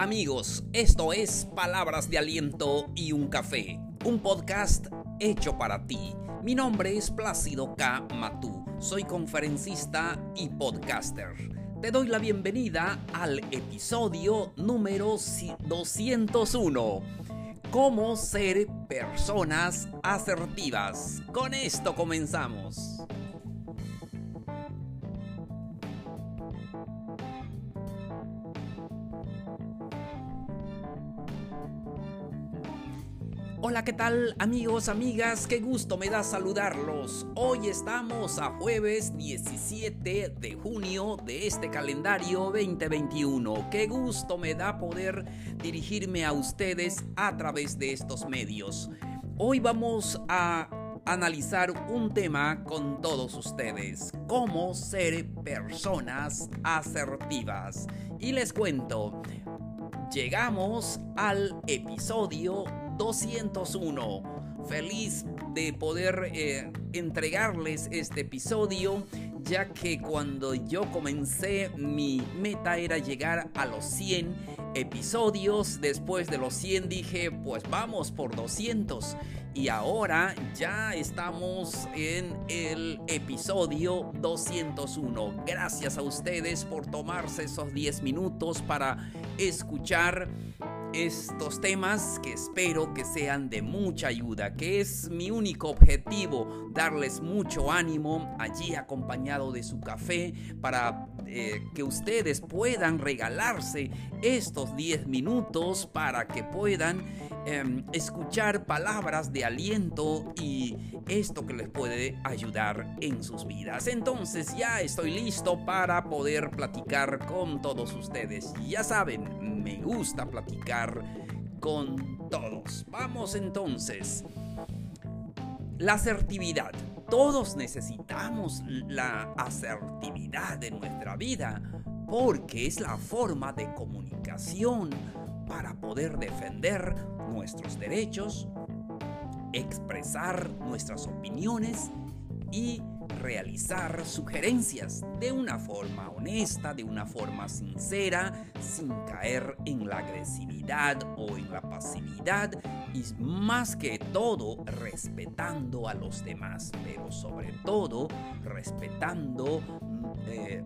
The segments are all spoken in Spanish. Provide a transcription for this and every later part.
Amigos, esto es Palabras de Aliento y un Café, un podcast hecho para ti. Mi nombre es Plácido K. Matú, soy conferencista y podcaster. Te doy la bienvenida al episodio número 201. Cómo ser personas asertivas. Con esto comenzamos. ¿Qué tal amigos, amigas? Qué gusto me da saludarlos. Hoy estamos a jueves 17 de junio de este calendario 2021. Qué gusto me da poder dirigirme a ustedes a través de estos medios. Hoy vamos a analizar un tema con todos ustedes, cómo ser personas asertivas. Y les cuento, llegamos al episodio 201. Feliz de poder eh, entregarles este episodio, ya que cuando yo comencé mi meta era llegar a los 100 episodios. Después de los 100 dije, pues vamos por 200. Y ahora ya estamos en el episodio 201. Gracias a ustedes por tomarse esos 10 minutos para escuchar estos temas que espero que sean de mucha ayuda, que es mi único objetivo, darles mucho ánimo allí acompañado de su café para eh, que ustedes puedan regalarse estos 10 minutos para que puedan em, escuchar palabras de aliento y esto que les puede ayudar en sus vidas. Entonces ya estoy listo para poder platicar con todos ustedes. Ya saben, me gusta platicar con todos. Vamos entonces. La asertividad. Todos necesitamos la asertividad en nuestra vida porque es la forma de comunicación para poder defender nuestros derechos, expresar nuestras opiniones y realizar sugerencias de una forma honesta, de una forma sincera, sin caer en la agresividad o en la pasividad y más que todo respetando a los demás, pero sobre todo respetando eh,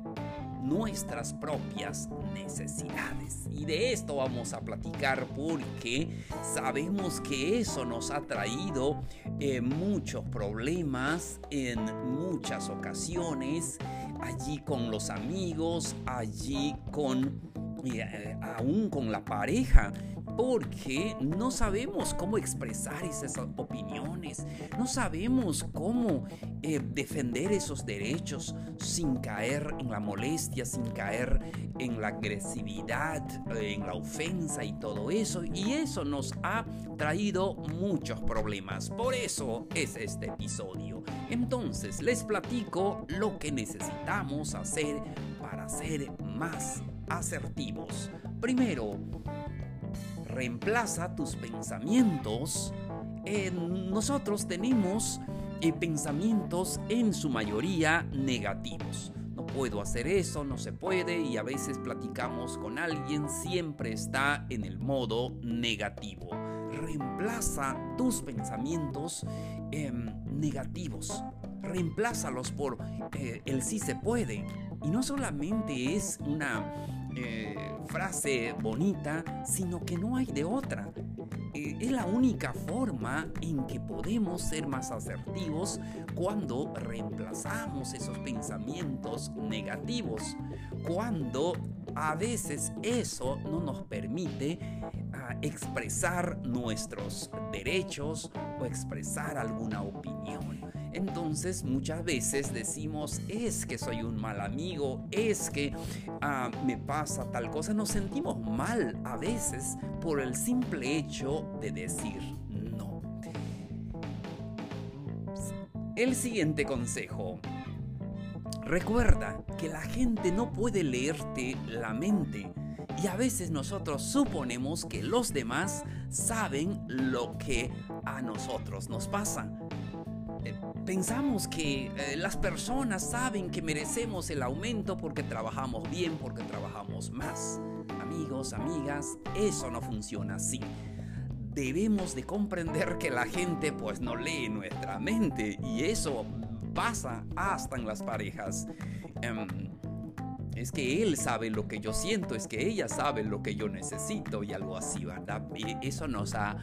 nuestras propias necesidades. Y de esto vamos a platicar porque sabemos que eso nos ha traído eh, muchos problemas en muchas ocasiones, allí con los amigos, allí con, eh, aún con la pareja porque no sabemos cómo expresar esas opiniones, no sabemos cómo eh, defender esos derechos sin caer en la molestia, sin caer en la agresividad, en la ofensa y todo eso. Y eso nos ha traído muchos problemas. Por eso es este episodio. Entonces les platico lo que necesitamos hacer para ser más asertivos. Primero, reemplaza tus pensamientos. nosotros tenemos eh, pensamientos en su mayoría negativos. No puedo hacer eso, no se puede y a veces platicamos con alguien, siempre está en el modo negativo. Reemplaza tus pensamientos em, negativos. Reemplázalos por eh, el sí se puede. Y no solamente es una eh, frase bonita, sino que no hay de otra. Eh, es la única forma en que podemos ser más asertivos cuando reemplazamos esos pensamientos negativos, cuando a veces eso no nos permite ah, expresar nuestros derechos o expresar alguna opinión. Entonces muchas veces decimos, es que soy un mal amigo, es que ah, me pasa tal cosa. Nos sentimos mal a veces por el simple hecho de decir no. El siguiente consejo. Recuerda que la gente no puede leerte la mente y a veces nosotros suponemos que los demás saben lo que a nosotros nos pasa. Pensamos que eh, las personas saben que merecemos el aumento porque trabajamos bien, porque trabajamos más. amigos, amigas, eso no funciona así. Debemos de comprender que la gente pues no lee nuestra mente y eso pasa hasta en las parejas. Em, es que él sabe lo que yo siento, es que ella sabe lo que yo necesito y algo así, ¿verdad? Eso nos ha,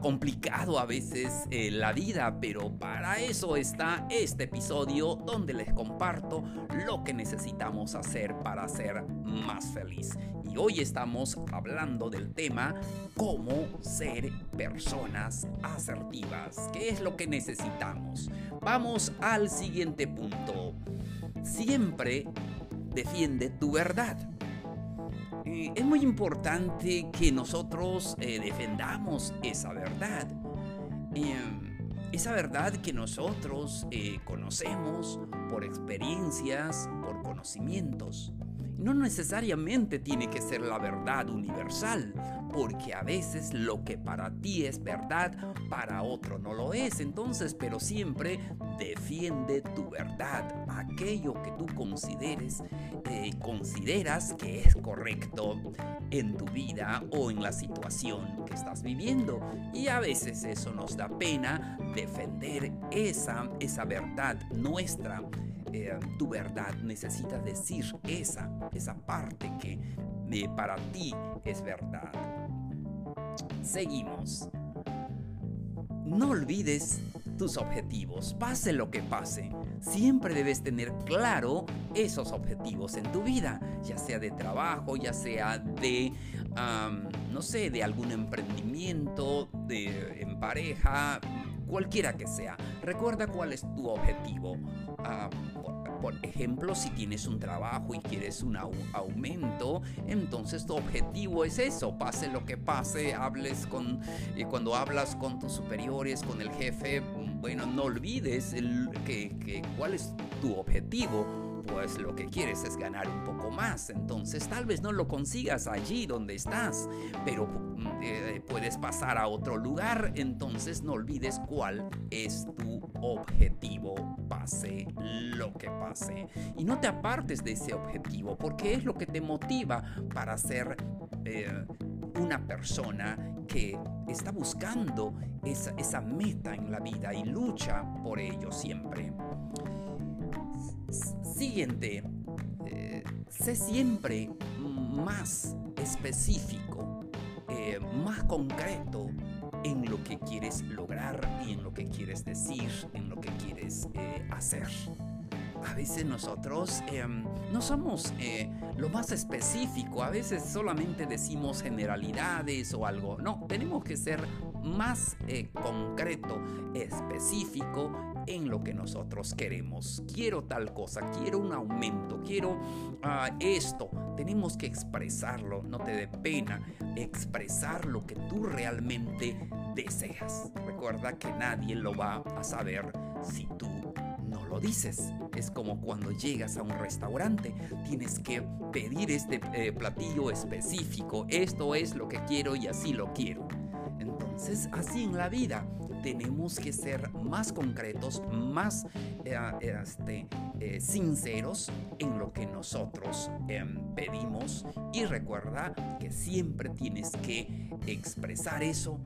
complicado a veces eh, la vida, pero para eso está este episodio donde les comparto lo que necesitamos hacer para ser más feliz. Y hoy estamos hablando del tema cómo ser personas asertivas. ¿Qué es lo que necesitamos? Vamos al siguiente punto. Siempre defiende tu verdad. Eh, es muy importante que nosotros eh, defendamos esa verdad. Eh, esa verdad que nosotros conocemos por experiencias, por conocimientos no necesariamente tiene que ser la verdad universal, porque a veces lo que para ti es verdad, para otro no lo es. Entonces, pero siempre defiende tu verdad, aquello que tú consideres, eh, consideras que es correcto en tu vida o en la situación que estás viviendo. Y a veces eso nos da pena defender esa, esa verdad nuestra eh, tu verdad, necesitas decir esa, esa parte que eh, para ti es verdad. Seguimos. No olvides tus objetivos, pase lo que pase. Siempre debes tener claro esos objetivos en tu vida, ya sea de trabajo, ya sea de, no sé, de algún emprendimiento, de, en pareja, cualquiera que sea. Recuerda cuál es tu objetivo. Ah, por ejemplo, si tienes un trabajo y quieres un aumento, entonces tu objetivo es eso, pase lo que pase, hables con, eh, cuando hablas con tus superiores, con el jefe, bueno, no olvides que, cuál es tu objetivo pues lo que quieres es ganar un poco más. Entonces tal vez no lo consigas allí donde estás, pero mm, eh, puedes pasar a otro lugar. Entonces no olvides cuál es tu objetivo, pase lo que pase. Y no te apartes de ese objetivo, porque es lo que te motiva para ser... Eh, una persona que está buscando esa, esa meta en la vida y lucha por ello siempre. Siguiente, eh, sé siempre más específico, eh, más concreto en lo que quieres lograr y en lo que quieres decir, en lo que quieres eh, hacer. A veces nosotros em, no somos lo más específico, a veces solamente decimos generalidades o algo. No, tenemos que ser más concreto, específico en lo que nosotros queremos. Quiero tal cosa, quiero un aumento, quiero ah, esto. Tenemos que expresarlo, no te dé pena expresar lo que tú realmente deseas. Recuerda que nadie lo va a saber si tú no lo dices. Es como cuando llegas a un restaurante, tienes que pedir este eh, platillo específico. Esto es lo que quiero y así lo quiero. Entonces, así en la vida, tenemos que ser más concretos, más eh, este, eh, sinceros en lo que nosotros em, pedimos y recuerda que siempre tienes que expresar eso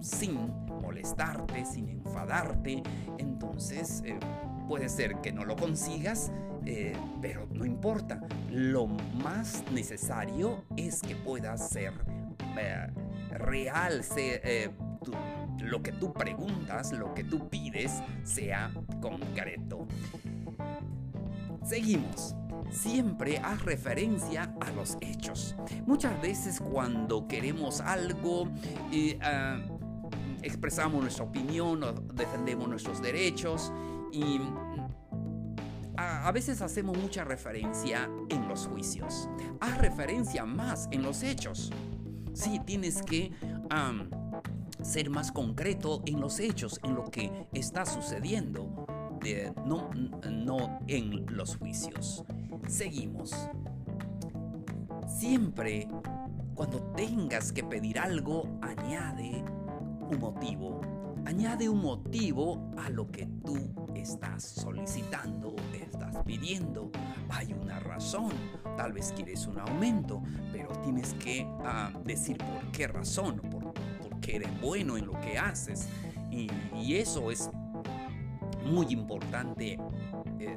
sin molestarte, sin enfadarte. Entonces, eh, puede ser que no lo consigas, pero no importa. Lo más necesario es que puedas ser real, ser, lo que tú preguntas, lo que tú pides, sea concreto. Seguimos. Siempre haz referencia a los hechos. Muchas veces cuando queremos algo, eh, ah, expresamos nuestra opinión, defendemos nuestros derechos y a, veces hacemos mucha referencia en los juicios. Haz referencia más en los hechos. Sí, tienes que ser más concreto en los hechos, en lo que está sucediendo, no, no en los juicios. Seguimos. Siempre cuando tengas que pedir algo, añade un motivo. Añade un motivo a lo que tú estás solicitando, estás pidiendo. Hay una razón. Tal vez quieres un aumento, pero tienes que ah, decir por qué razón, por, eres bueno en lo que haces. Y, eso es muy importante eh,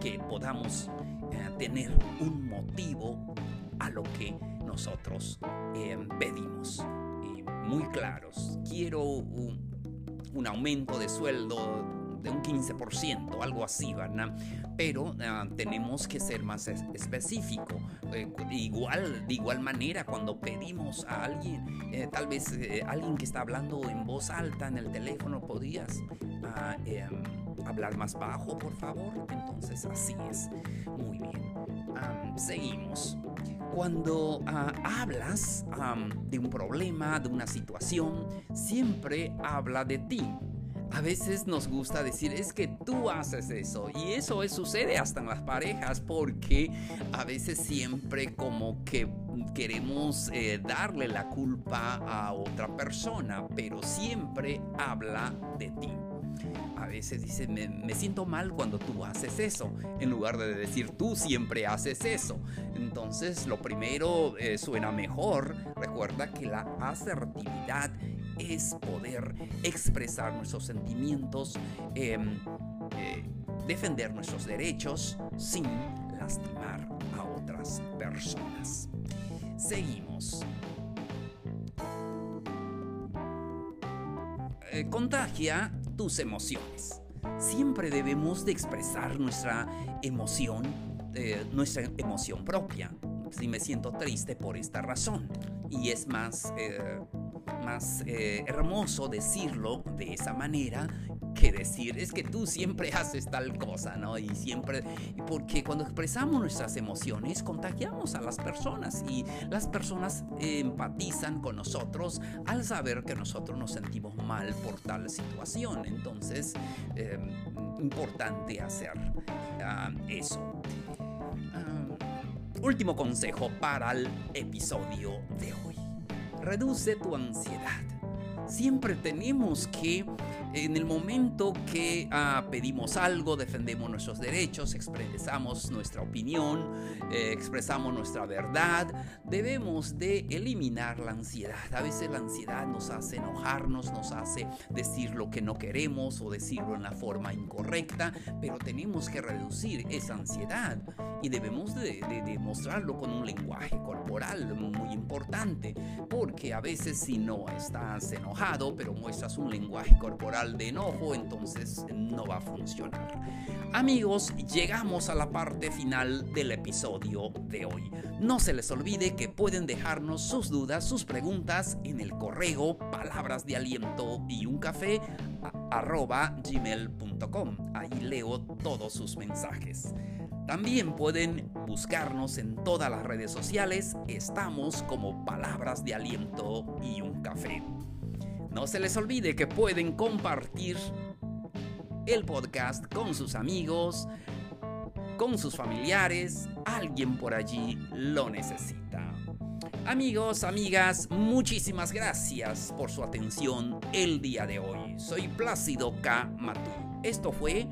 que podamos eh, tener un motivo a lo que nosotros eh, pedimos. Y muy claros. Quiero un aumento de sueldo de un 15%, algo así, ¿verdad? Pero ah, tenemos que ser más específico. Eh, igual, de igual manera, cuando pedimos a alguien, eh, tal vez eh, alguien que está hablando en voz alta en el teléfono, ¿podrías ah, em, hablar más bajo, por favor? Entonces, así es. Muy bien. seguimos cuando ah, hablas de un problema, de una situación, siempre habla de ti. A veces nos gusta decir es que tú haces eso y eso sucede hasta en las parejas porque a veces siempre como que queremos eh, darle la culpa a otra persona, pero siempre habla de ti. A veces dice, me, siento mal cuando tú haces eso, en lugar de decir, tú siempre haces eso. Entonces, lo primero eh, suena mejor. Recuerda que la asertividad es poder expresar nuestros sentimientos, em, eh, defender nuestros derechos sin lastimar a otras personas. Seguimos. Eh, contagia tus emociones. Siempre debemos de expresar nuestra emoción, eh, nuestra emoción propia. Si me siento triste por esta razón. Y es más más eh, hermoso decirlo de esa manera que decir es que tú siempre haces tal cosa, ¿no? Y siempre, porque cuando expresamos nuestras emociones, contagiamos a las personas y las personas empatizan con nosotros al saber que nosotros nos sentimos mal por tal situación. Entonces, eh, importante hacer ah, eso. Ah, último consejo para el episodio de hoy reduce tu ansiedad. Siempre tenemos que en el momento que ah, pedimos algo, defendemos nuestros derechos, expresamos nuestra opinión, eh, expresamos nuestra verdad, debemos de eliminar la ansiedad. A veces la ansiedad nos hace enojarnos, nos hace decir lo que no queremos o decirlo en la forma incorrecta, pero tenemos que reducir esa ansiedad y debemos de, demostrarlo con un lenguaje corporal muy importante, porque a veces si no estás enojado, pero muestras un lenguaje corporal, de enojo, entonces no va a funcionar. Amigos, llegamos a la parte final del episodio de hoy. No se les olvide que pueden dejarnos sus dudas, sus preguntas en el correo palabras de aliento y un café. Ahí leo todos sus mensajes. También pueden buscarnos en todas las redes sociales. Estamos como palabras de aliento y un café. No se les olvide que pueden compartir el podcast con sus amigos, con sus familiares, alguien por allí lo necesita. Amigos, amigas, muchísimas gracias por su atención el día de hoy. Soy Plácido K. Matú. Esto fue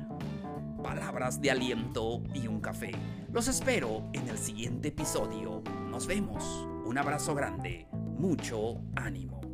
Palabras de Aliento y un Café. Los espero en el siguiente episodio. Nos vemos. Un abrazo grande. Mucho ánimo.